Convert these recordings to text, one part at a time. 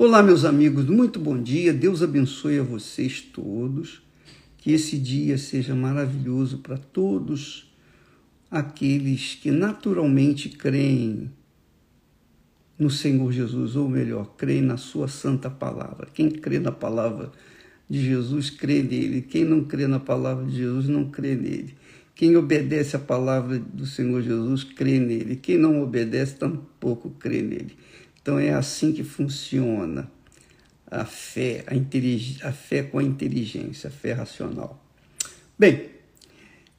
Olá, meus amigos, muito bom dia. Deus abençoe a vocês todos. Que esse dia seja maravilhoso para todos aqueles que naturalmente creem no Senhor Jesus, ou melhor, creem na Sua santa palavra. Quem crê na palavra de Jesus, crê nele. Quem não crê na palavra de Jesus, não crê nele. Quem obedece a palavra do Senhor Jesus, crê nele. Quem não obedece, tampouco crê nele. Então é assim que funciona a fé, a, a fé com a inteligência, a fé racional. Bem,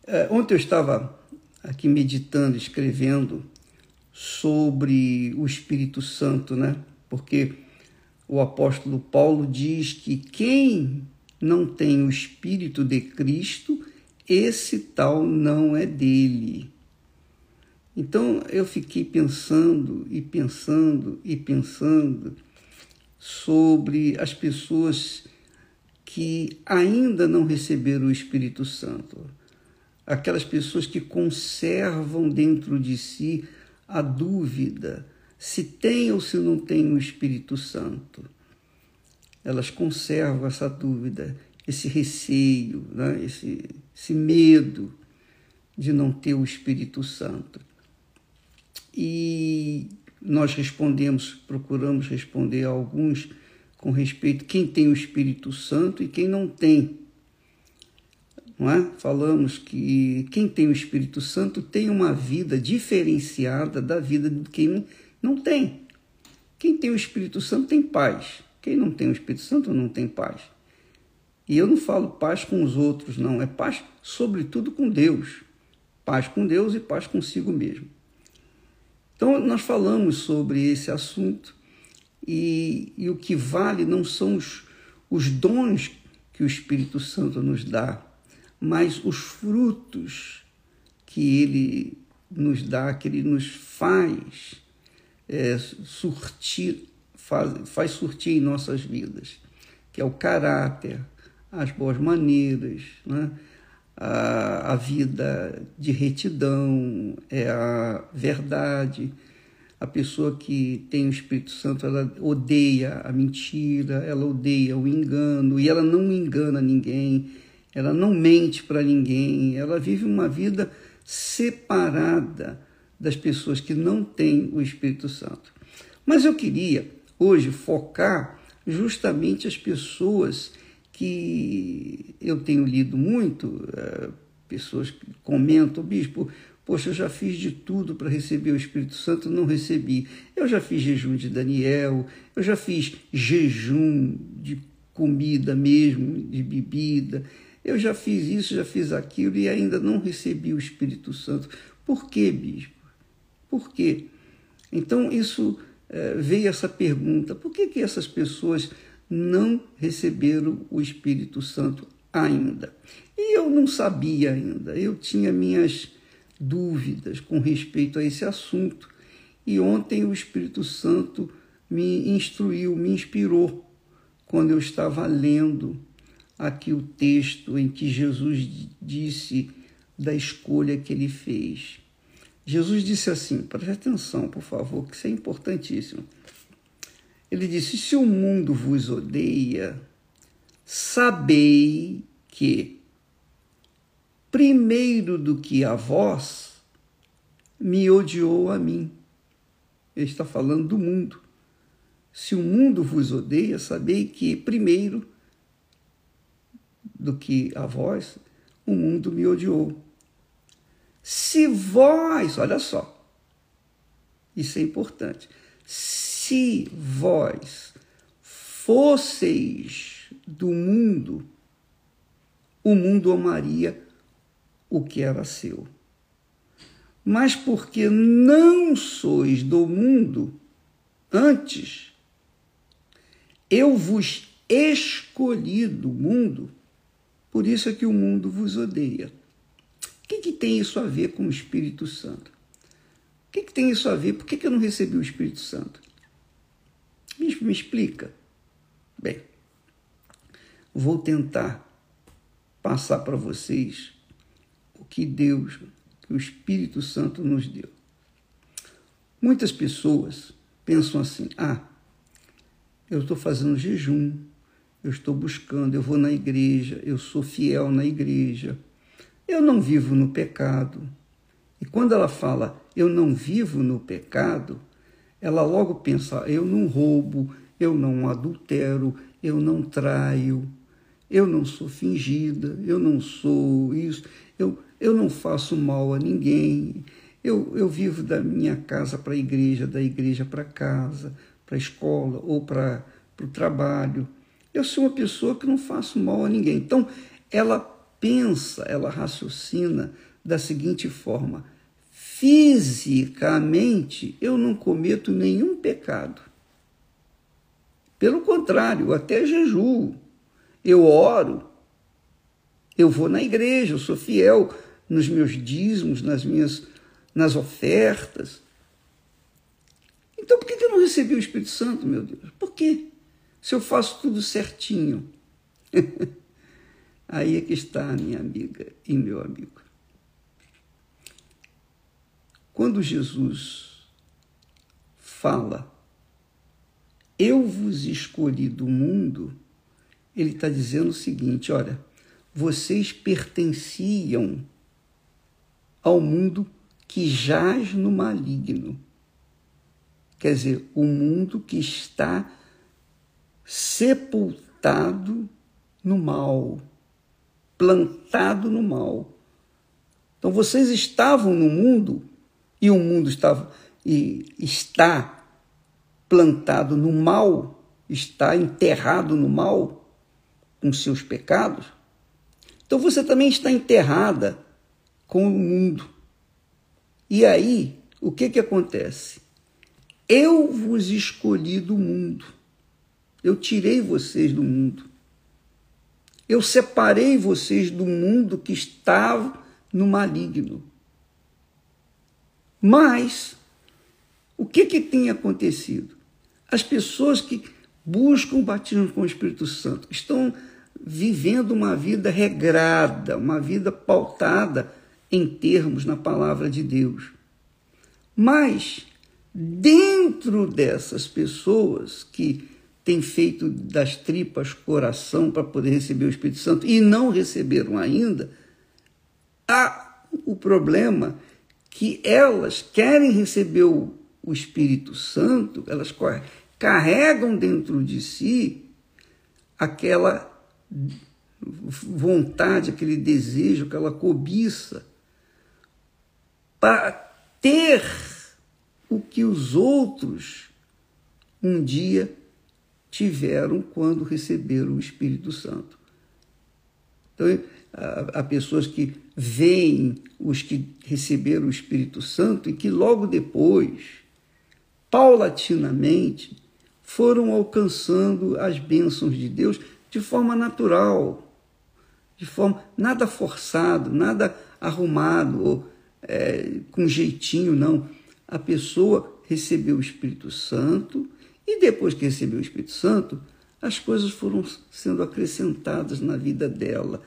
eh, ontem eu estava aqui meditando, escrevendo sobre o Espírito Santo, né? Porque o apóstolo Paulo diz que quem não tem o Espírito de Cristo, esse tal não é dele. Então eu fiquei pensando e pensando e pensando sobre as pessoas que ainda não receberam o Espírito Santo, aquelas pessoas que conservam dentro de si a dúvida se tem ou se não tem o Espírito Santo. Elas conservam essa dúvida, esse receio, né? esse, esse medo de não ter o Espírito Santo. E nós respondemos, procuramos responder a alguns com respeito quem tem o Espírito Santo e quem não tem. Não é? Falamos que quem tem o Espírito Santo tem uma vida diferenciada da vida de quem não tem. Quem tem o Espírito Santo tem paz. Quem não tem o Espírito Santo não tem paz. E eu não falo paz com os outros, não. É paz, sobretudo, com Deus. Paz com Deus e paz consigo mesmo. Então, nós falamos sobre esse assunto e, e o que vale não são os, os dons que o Espírito Santo nos dá, mas os frutos que ele nos dá, que ele nos faz é, surtir, faz, faz surtir em nossas vidas, que é o caráter, as boas maneiras, né? A, a vida de retidão, é a verdade. A pessoa que tem o Espírito Santo, ela odeia a mentira, ela odeia o engano, e ela não engana ninguém, ela não mente para ninguém, ela vive uma vida separada das pessoas que não têm o Espírito Santo. Mas eu queria hoje focar justamente as pessoas que eu tenho lido muito, é, pessoas que comentam, bispo, poxa, eu já fiz de tudo para receber o Espírito Santo, não recebi. Eu já fiz jejum de Daniel, eu já fiz jejum de comida mesmo, de bebida, eu já fiz isso, já fiz aquilo e ainda não recebi o Espírito Santo. Por quê, bispo? Por quê? Então, isso é, veio essa pergunta: por que, que essas pessoas não receberam o Espírito Santo ainda. E eu não sabia ainda, eu tinha minhas dúvidas com respeito a esse assunto. E ontem o Espírito Santo me instruiu, me inspirou, quando eu estava lendo aqui o texto em que Jesus disse da escolha que ele fez. Jesus disse assim: preste atenção, por favor, que isso é importantíssimo. Ele disse: Se o mundo vos odeia, sabei que, primeiro do que a vós, me odiou a mim. Ele está falando do mundo. Se o mundo vos odeia, sabei que, primeiro do que a vós, o mundo me odiou. Se vós, olha só, isso é importante se vós fosseis do mundo, o mundo amaria o que era seu. Mas porque não sois do mundo, antes eu vos escolhi do mundo, por isso é que o mundo vos odeia. O que, que tem isso a ver com o Espírito Santo? O que, que tem isso a ver? Por que, que eu não recebi o Espírito Santo? Bispo, me explica. Bem, vou tentar passar para vocês o que Deus, que o Espírito Santo nos deu. Muitas pessoas pensam assim: ah, eu estou fazendo jejum, eu estou buscando, eu vou na igreja, eu sou fiel na igreja, eu não vivo no pecado. E quando ela fala eu não vivo no pecado, ela logo pensa eu não roubo, eu não adultero, eu não traio, eu não sou fingida, eu não sou isso, eu, eu não faço mal a ninguém, eu, eu vivo da minha casa para a igreja, da igreja para casa, para a escola ou para o trabalho. Eu sou uma pessoa que não faço mal a ninguém. Então, ela pensa, ela raciocina da seguinte forma: fisicamente eu não cometo nenhum pecado. Pelo contrário, até jejuo, eu oro, eu vou na igreja, eu sou fiel nos meus dízimos, nas minhas nas ofertas. Então por que eu não recebi o Espírito Santo, meu Deus? Por quê? Se eu faço tudo certinho. Aí é que está, minha amiga e meu amigo. Quando Jesus fala, eu vos escolhi do mundo, ele está dizendo o seguinte: olha, vocês pertenciam ao mundo que jaz no maligno. Quer dizer, o mundo que está sepultado no mal, plantado no mal. Então vocês estavam no mundo e o mundo estava está plantado no mal, está enterrado no mal com seus pecados. Então você também está enterrada com o mundo. E aí, o que que acontece? Eu vos escolhi do mundo. Eu tirei vocês do mundo. Eu separei vocês do mundo que estava no maligno. Mas o que, que tem acontecido? As pessoas que buscam o batismo com o Espírito Santo estão vivendo uma vida regrada, uma vida pautada em termos na palavra de Deus. Mas dentro dessas pessoas que têm feito das tripas coração para poder receber o Espírito Santo e não receberam ainda, há o problema que elas querem receber o, o Espírito Santo, elas carregam dentro de si aquela vontade, aquele desejo, aquela cobiça para ter o que os outros um dia tiveram quando receberam o Espírito Santo. Então, há pessoas que veem os que receberam o Espírito Santo e que logo depois, paulatinamente, foram alcançando as bênçãos de Deus de forma natural, de forma nada forçado, nada arrumado ou é, com jeitinho, não. A pessoa recebeu o Espírito Santo e depois que recebeu o Espírito Santo, as coisas foram sendo acrescentadas na vida dela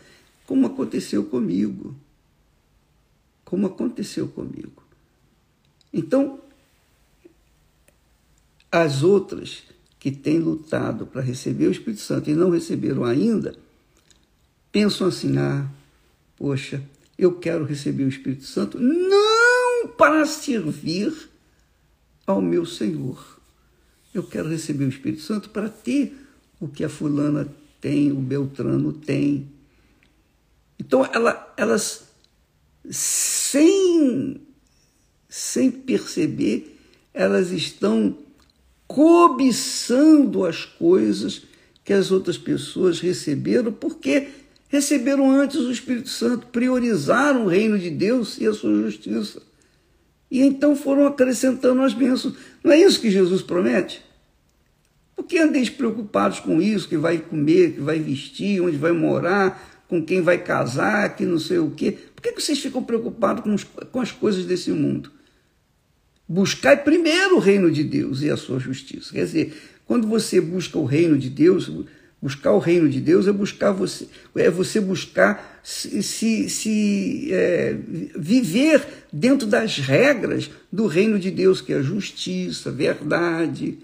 como aconteceu comigo. Como aconteceu comigo. Então, as outras que têm lutado para receber o Espírito Santo e não receberam ainda, pensam assim: ah, poxa, eu quero receber o Espírito Santo não para servir ao meu Senhor. Eu quero receber o Espírito Santo para ter o que a fulana tem, o Beltrano tem, então, ela, elas, sem, sem perceber, elas estão cobiçando as coisas que as outras pessoas receberam, porque receberam antes o Espírito Santo, priorizaram o reino de Deus e a sua justiça. E então foram acrescentando as bênçãos. Não é isso que Jesus promete? Por que andeis preocupados com isso, que vai comer, que vai vestir, onde vai morar, com quem vai casar, que não sei o quê. Por que vocês ficam preocupados com, com as coisas desse mundo? Buscai primeiro o reino de Deus e a sua justiça. Quer dizer, quando você busca o reino de Deus, buscar o reino de Deus é buscar você, é você buscar se, se, se é, viver dentro das regras do reino de Deus, que é justiça, verdade.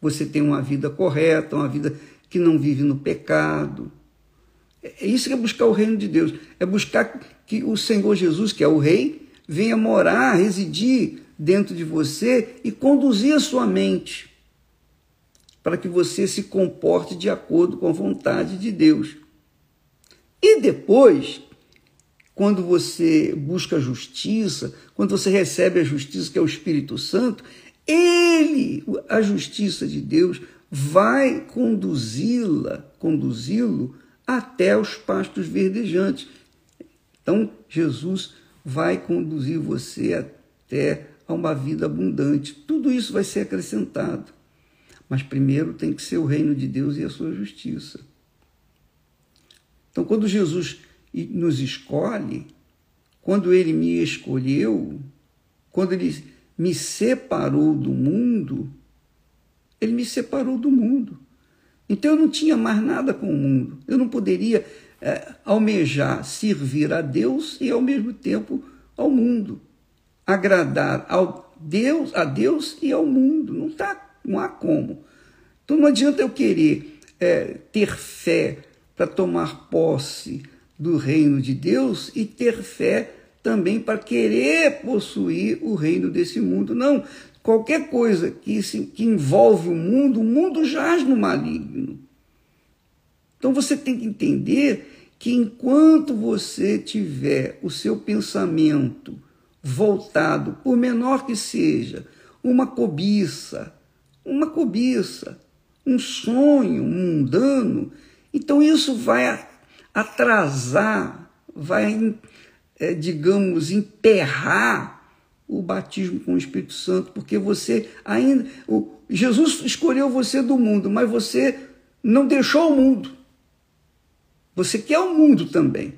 você tenha uma vida correta, uma vida que não vive no pecado. É isso que é buscar o reino de Deus. É buscar que o Senhor Jesus, que é o Rei, venha morar, residir dentro de você e conduzir a sua mente para que você se comporte de acordo com a vontade de Deus. E depois, quando você busca a justiça, quando você recebe a justiça, que é o Espírito Santo, ele, a justiça de Deus, vai conduzi-la, conduzi-lo até os pastos verdejantes. Então, Jesus vai conduzir você até a uma vida abundante. Tudo isso vai ser acrescentado. Mas primeiro tem que ser o reino de Deus e a sua justiça. Então, quando Jesus nos escolhe, quando ele me escolheu, quando ele me separou do mundo, ele me separou do mundo. Então eu não tinha mais nada com o mundo. Eu não poderia é, almejar servir a Deus e ao mesmo tempo ao mundo, agradar ao Deus, a Deus e ao mundo. Não tá não há como. Então não adianta eu querer é, ter fé para tomar posse do reino de Deus e ter fé também para querer possuir o reino desse mundo. Não. Qualquer coisa que, se, que envolve o mundo, o mundo jaz no maligno. Então você tem que entender que enquanto você tiver o seu pensamento voltado, por menor que seja, uma cobiça, uma cobiça, um sonho mundano, então isso vai atrasar, vai, é, digamos, emperrar o batismo com o Espírito Santo, porque você ainda. O, Jesus escolheu você do mundo, mas você não deixou o mundo. Você quer o mundo também.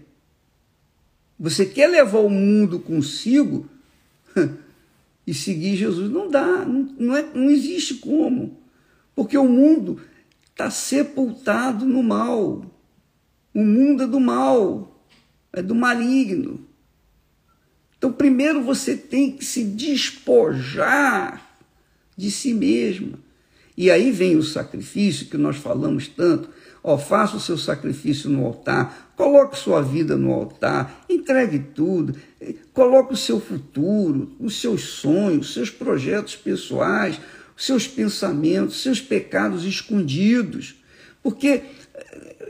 Você quer levar o mundo consigo e seguir Jesus. Não dá, não, é, não existe como. Porque o mundo está sepultado no mal. O mundo é do mal, é do maligno. Então, primeiro você tem que se despojar de si mesma. E aí vem o sacrifício que nós falamos tanto. Ó, faça o seu sacrifício no altar, coloque sua vida no altar, entregue tudo, coloque o seu futuro, os seus sonhos, os seus projetos pessoais, seus pensamentos, seus pecados escondidos. Porque eh,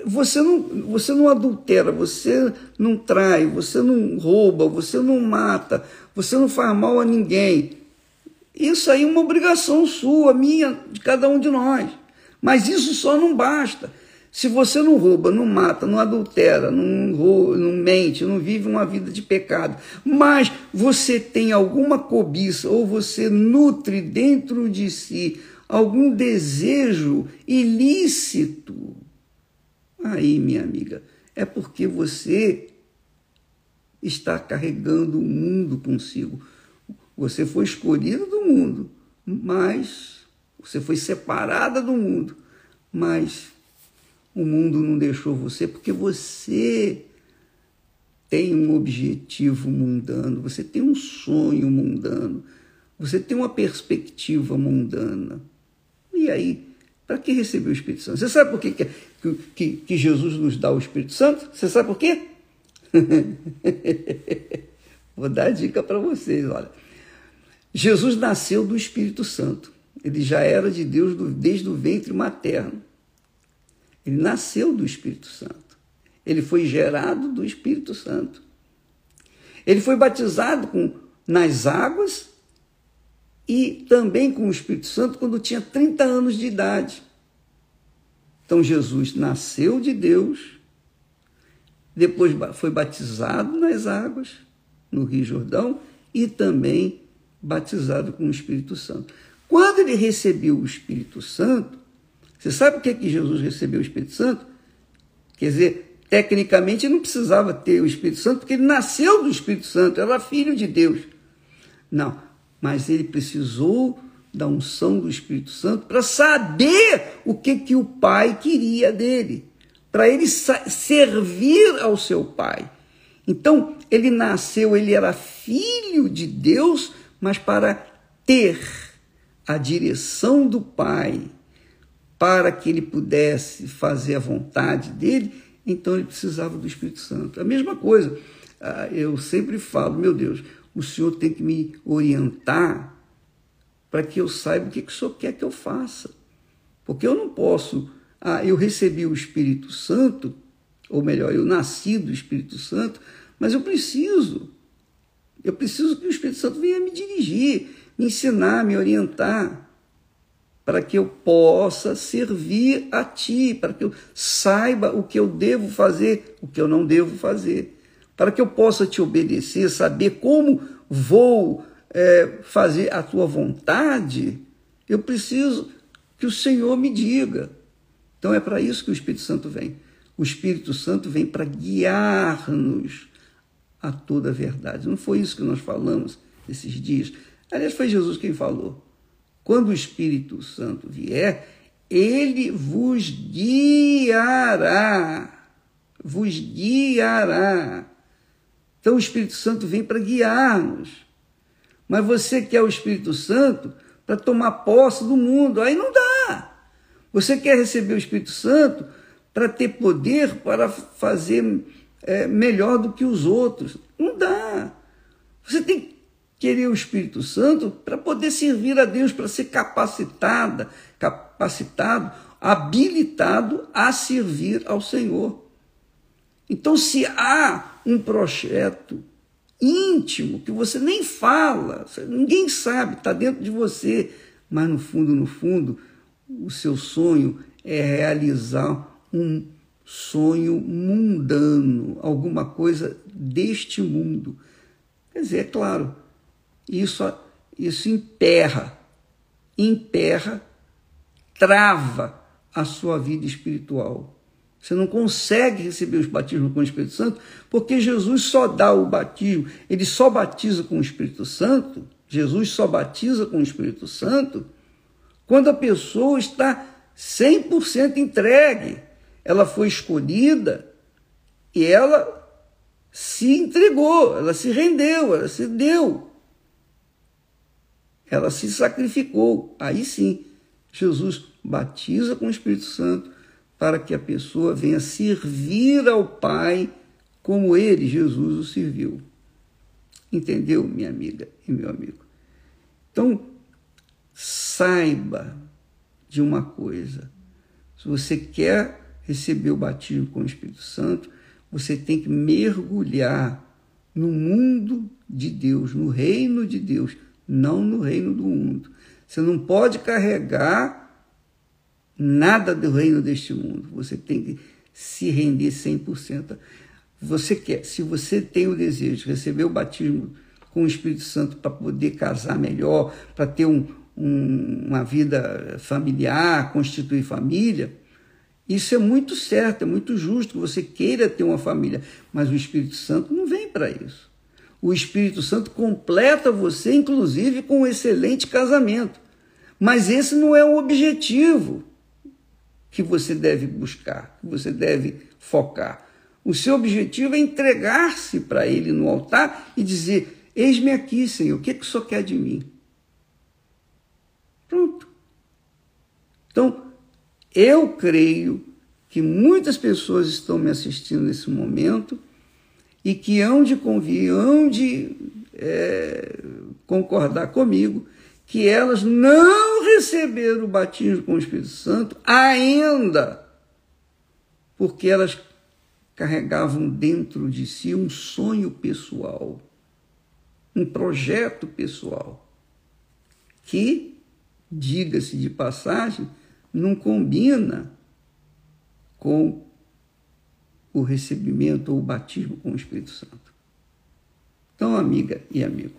você não, você não adultera, você não trai, você não rouba, você não mata, você não faz mal a ninguém. Isso aí é uma obrigação sua, minha, de cada um de nós. Mas isso só não basta. Se você não rouba, não mata, não adultera, não, rouba, não mente, não vive uma vida de pecado, mas você tem alguma cobiça ou você nutre dentro de si algum desejo ilícito, aí, minha amiga, é porque você está carregando o mundo consigo. Você foi escolhido do mundo, mas você foi separada do mundo, mas o mundo não deixou você porque você tem um objetivo mundano, você tem um sonho mundano, você tem uma perspectiva mundana. E aí, para que receber o Espírito Santo? Você sabe por que, que, que, que Jesus nos dá o Espírito Santo? Você sabe por quê? Vou dar a dica para vocês, olha. Jesus nasceu do Espírito Santo. Ele já era de Deus desde o ventre materno. Ele nasceu do Espírito Santo. Ele foi gerado do Espírito Santo. Ele foi batizado com, nas águas e também com o Espírito Santo quando tinha 30 anos de idade. Então Jesus nasceu de Deus, depois foi batizado nas águas, no Rio Jordão, e também batizado com o Espírito Santo. Quando ele recebeu o Espírito Santo, você sabe por que, que Jesus recebeu o Espírito Santo? Quer dizer, tecnicamente ele não precisava ter o Espírito Santo, porque ele nasceu do Espírito Santo, era filho de Deus. Não, mas ele precisou da unção do Espírito Santo para saber o que, que o Pai queria dele, para ele servir ao seu Pai. Então, ele nasceu, ele era filho de Deus, mas para ter a direção do Pai para que ele pudesse fazer a vontade dele, então ele precisava do Espírito Santo. A mesma coisa, ah, eu sempre falo, meu Deus, o Senhor tem que me orientar para que eu saiba o que, que o Senhor quer que eu faça. Porque eu não posso, ah, eu recebi o Espírito Santo, ou melhor, eu nasci do Espírito Santo, mas eu preciso, eu preciso que o Espírito Santo venha me dirigir, me ensinar, me orientar para que eu possa servir a Ti, para que eu saiba o que eu devo fazer, o que eu não devo fazer, para que eu possa te obedecer, saber como vou é, fazer a Tua vontade, eu preciso que o Senhor me diga. Então é para isso que o Espírito Santo vem. O Espírito Santo vem para guiar-nos a toda a verdade. Não foi isso que nós falamos esses dias? Aliás, foi Jesus quem falou. Quando o Espírito Santo vier, ele vos guiará. Vos guiará. Então o Espírito Santo vem para guiar-nos. Mas você quer o Espírito Santo para tomar posse do mundo. Aí não dá. Você quer receber o Espírito Santo para ter poder para fazer é, melhor do que os outros. Não dá. Você tem querer o Espírito Santo para poder servir a Deus, para ser capacitada, capacitado, habilitado a servir ao Senhor. Então, se há um projeto íntimo que você nem fala, ninguém sabe, está dentro de você, mas no fundo, no fundo, o seu sonho é realizar um sonho mundano, alguma coisa deste mundo. Quer dizer, é claro, isso, isso emperra, emperra, trava a sua vida espiritual. Você não consegue receber os batismos com o Espírito Santo, porque Jesus só dá o batismo, ele só batiza com o Espírito Santo, Jesus só batiza com o Espírito Santo, quando a pessoa está 100% entregue. Ela foi escolhida e ela se entregou, ela se rendeu, ela se deu ela se sacrificou. Aí sim, Jesus batiza com o Espírito Santo para que a pessoa venha servir ao Pai como ele, Jesus, o serviu. Entendeu, minha amiga e meu amigo? Então, saiba de uma coisa. Se você quer receber o batismo com o Espírito Santo, você tem que mergulhar no mundo de Deus, no reino de Deus, não no reino do mundo. Você não pode carregar nada do reino deste mundo. Você tem que se render 100%. Você quer, se você tem o desejo de receber o batismo com o Espírito Santo para poder casar melhor, para ter um, um, uma vida familiar, constituir família, isso é muito certo, é muito justo que você queira ter uma família, mas o Espírito Santo não vem para isso o Espírito Santo completa você, inclusive, com um excelente casamento. Mas esse não é o objetivo que você deve buscar, que você deve focar. O seu objetivo é entregar-se para Ele no altar e dizer: Eis-me aqui, Senhor, o que, é que o Senhor quer de mim? Pronto. Então, eu creio que muitas pessoas estão me assistindo nesse momento e que hão de convir, hão de é, concordar comigo que elas não receberam o batismo com o Espírito Santo ainda, porque elas carregavam dentro de si um sonho pessoal, um projeto pessoal, que, diga-se de passagem, não combina com o recebimento ou o batismo com o Espírito Santo. Então, amiga e amigo,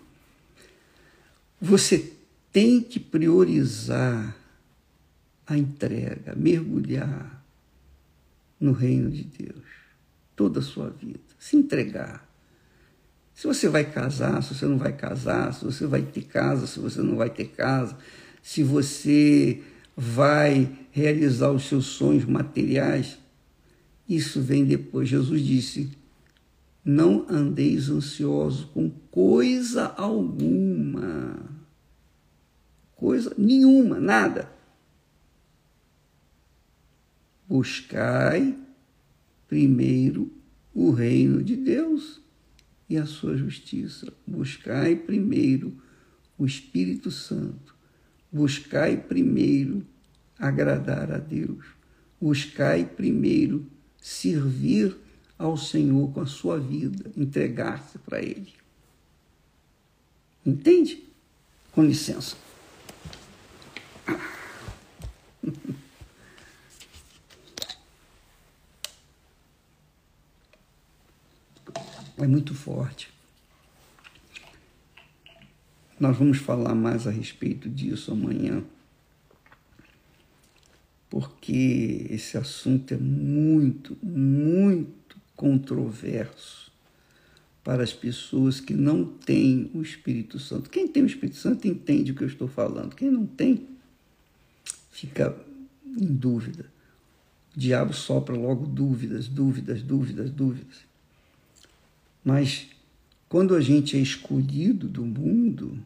você tem que priorizar a entrega, mergulhar no reino de Deus, toda a sua vida, se entregar. Se você vai casar, se você não vai casar, se você vai ter casa, se você não vai ter casa, se você vai realizar os seus sonhos materiais, isso vem depois. Jesus disse: Não andeis ansiosos com coisa alguma. Coisa nenhuma, nada. Buscai primeiro o reino de Deus e a sua justiça. Buscai primeiro o Espírito Santo. Buscai primeiro agradar a Deus. Buscai primeiro servir ao Senhor com a sua vida, entregar-se para Ele. Entende? Com licença. É muito forte. Nós vamos falar mais a respeito disso amanhã, porque esse assunto é muito, muito controverso para as pessoas que não têm o Espírito Santo. Quem tem o Espírito Santo entende o que eu estou falando. Quem não tem, fica em dúvida. O diabo sopra logo dúvidas, dúvidas, dúvidas, dúvidas. Mas quando a gente é escolhido do mundo,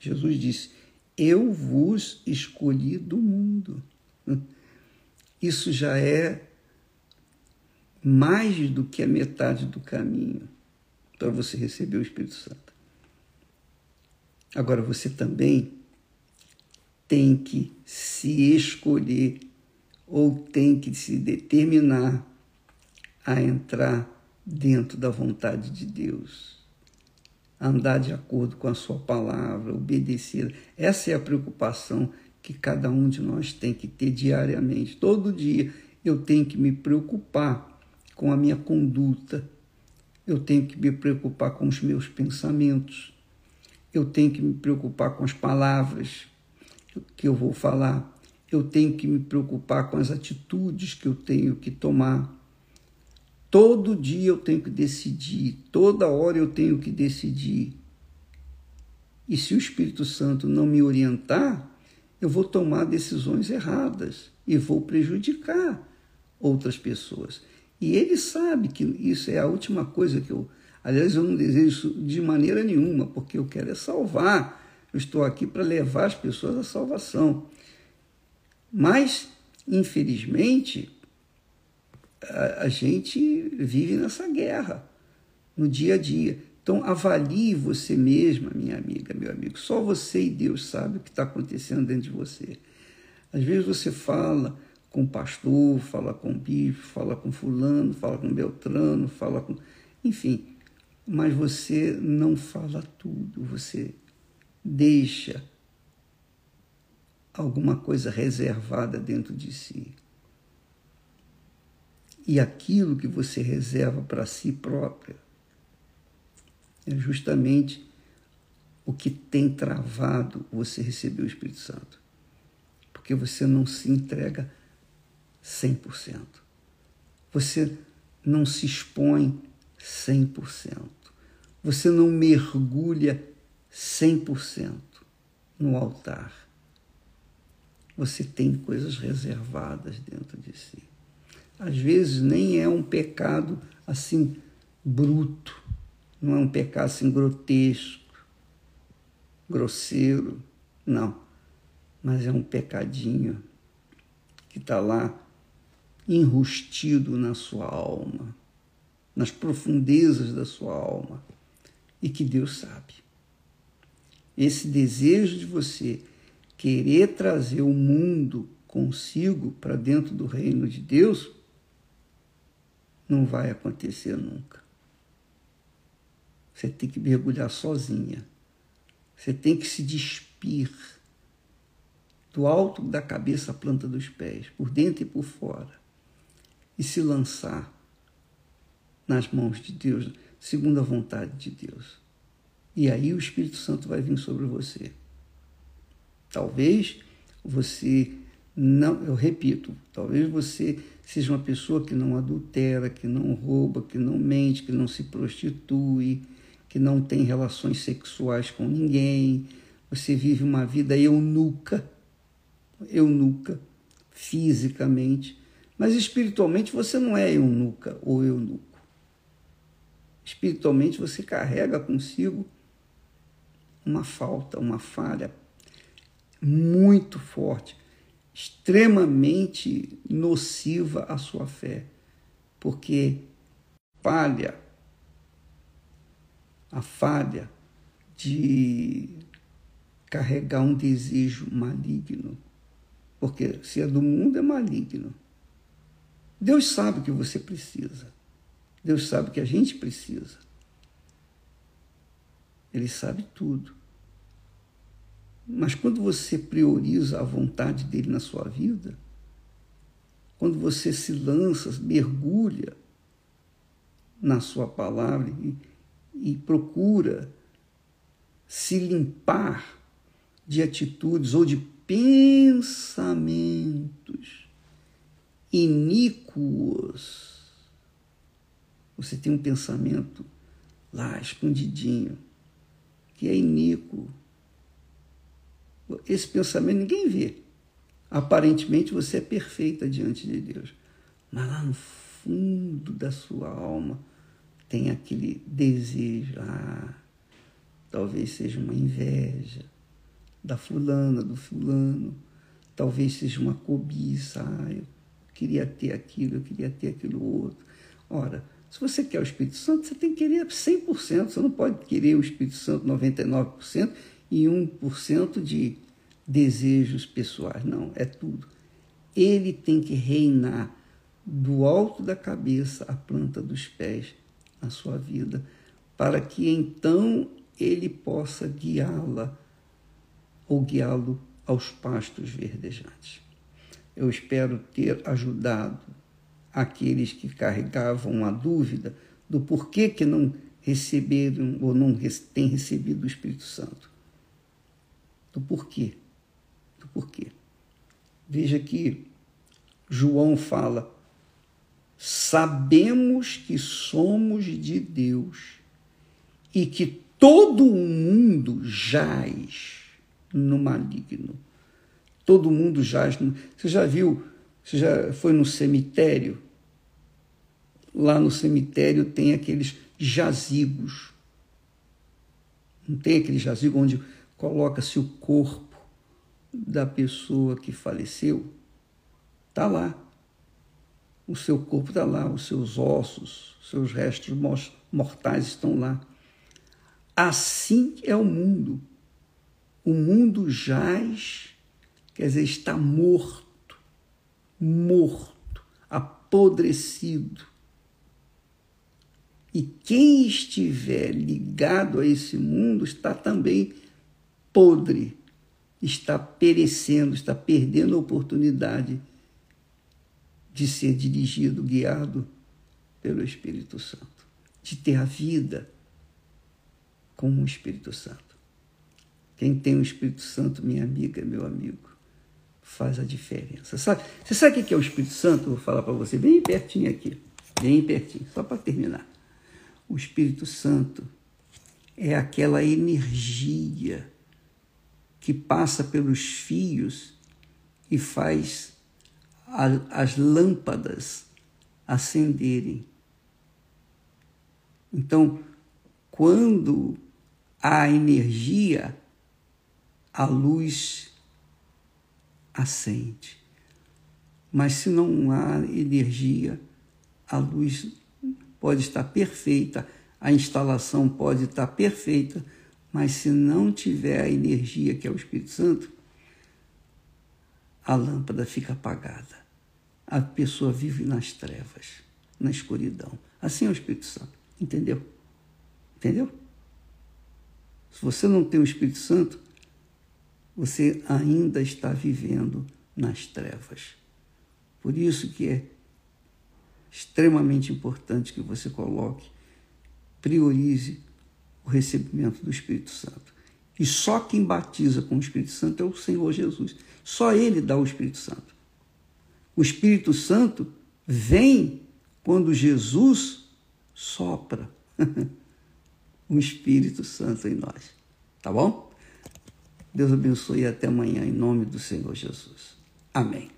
Jesus disse: Eu vos escolhi do mundo. Isso já é mais do que a metade do caminho para você receber o Espírito Santo. Agora você também tem que se escolher ou tem que se determinar a entrar dentro da vontade de Deus. Andar de acordo com a sua palavra, obedecer. Essa é a preocupação que cada um de nós tem que ter diariamente. Todo dia eu tenho que me preocupar com a minha conduta, eu tenho que me preocupar com os meus pensamentos, eu tenho que me preocupar com as palavras que eu vou falar, eu tenho que me preocupar com as atitudes que eu tenho que tomar. Todo dia eu tenho que decidir, toda hora eu tenho que decidir. E se o Espírito Santo não me orientar, eu vou tomar decisões erradas e vou prejudicar outras pessoas. E ele sabe que isso é a última coisa que eu. Aliás, eu não desejo isso de maneira nenhuma, porque eu quero é salvar. Eu estou aqui para levar as pessoas à salvação. Mas, infelizmente, a, a gente vive nessa guerra no dia a dia. Então, avalie você mesma, minha amiga, meu amigo. Só você e Deus sabe o que está acontecendo dentro de você. Às vezes você fala com o pastor, fala com o bispo, fala com fulano, fala com Beltrano, fala com. Enfim, mas você não fala tudo, você deixa alguma coisa reservada dentro de si. E aquilo que você reserva para si própria é justamente o que tem travado você receber o Espírito Santo. Porque você não se entrega 100%. Você não se expõe 100%. Você não mergulha 100% no altar. Você tem coisas reservadas dentro de si às vezes nem é um pecado assim bruto, não é um pecado assim grotesco, grosseiro, não, mas é um pecadinho que está lá enrustido na sua alma, nas profundezas da sua alma, e que Deus sabe. Esse desejo de você querer trazer o mundo consigo para dentro do reino de Deus não vai acontecer nunca. Você tem que mergulhar sozinha. Você tem que se despir do alto da cabeça à planta dos pés, por dentro e por fora, e se lançar nas mãos de Deus, segundo a vontade de Deus. E aí o Espírito Santo vai vir sobre você. Talvez você não, eu repito, talvez você seja uma pessoa que não adultera, que não rouba, que não mente, que não se prostitui, que não tem relações sexuais com ninguém, você vive uma vida eunuca, eunuca, fisicamente, mas espiritualmente você não é eunuca ou eunuco. Espiritualmente você carrega consigo uma falta, uma falha muito forte extremamente nociva à sua fé, porque falha, a falha de carregar um desejo maligno, porque se é do mundo é maligno. Deus sabe o que você precisa. Deus sabe o que a gente precisa. Ele sabe tudo. Mas quando você prioriza a vontade dele na sua vida, quando você se lança, mergulha na sua palavra e, e procura se limpar de atitudes ou de pensamentos iníquos. Você tem um pensamento lá escondidinho, que é iníquo. Esse pensamento ninguém vê. Aparentemente você é perfeita diante de Deus. Mas lá no fundo da sua alma tem aquele desejo. Ah, talvez seja uma inveja da fulana, do fulano. Talvez seja uma cobiça. Ah, eu queria ter aquilo, eu queria ter aquilo outro. Ora, se você quer o Espírito Santo, você tem que querer 100%. Você não pode querer o Espírito Santo 99% e 1% de desejos pessoais. Não, é tudo. Ele tem que reinar do alto da cabeça à planta dos pés na sua vida, para que então ele possa guiá-la ou guiá-lo aos pastos verdejantes. Eu espero ter ajudado aqueles que carregavam a dúvida do porquê que não receberam ou não têm recebido o Espírito Santo. Do porquê. Do porquê. Veja que João fala: sabemos que somos de Deus e que todo o mundo jaz no maligno. Todo mundo jaz no. Você já viu? Você já foi no cemitério? Lá no cemitério tem aqueles jazigos. Não tem aquele jazigo onde coloca-se o corpo da pessoa que faleceu? Está lá. O seu corpo está lá, os seus ossos, seus restos mortais estão lá. Assim é o mundo. O mundo jaz, quer dizer, está morto, morto, apodrecido. E quem estiver ligado a esse mundo está também podre, está perecendo, está perdendo a oportunidade de ser dirigido, guiado pelo Espírito Santo, de ter a vida com o Espírito Santo. Quem tem o Espírito Santo, minha amiga, meu amigo, faz a diferença. Sabe, você sabe o que é o Espírito Santo? vou falar para você bem pertinho aqui, bem pertinho, só para terminar. O Espírito Santo é aquela energia que passa pelos fios e faz a, as lâmpadas acenderem. Então, quando há energia, a luz acende. Mas se não há energia, a luz pode estar perfeita, a instalação pode estar perfeita, mas se não tiver a energia que é o Espírito Santo, a lâmpada fica apagada. A pessoa vive nas trevas, na escuridão. Assim é o Espírito Santo. Entendeu? Entendeu? Se você não tem o Espírito Santo, você ainda está vivendo nas trevas. Por isso que é extremamente importante que você coloque, priorize o recebimento do Espírito Santo. E só quem batiza com o Espírito Santo é o Senhor Jesus. Só Ele dá o Espírito Santo. O Espírito Santo vem quando Jesus sopra o Espírito Santo em nós. Tá bom? Deus abençoe e até amanhã, em nome do Senhor Jesus. Amém.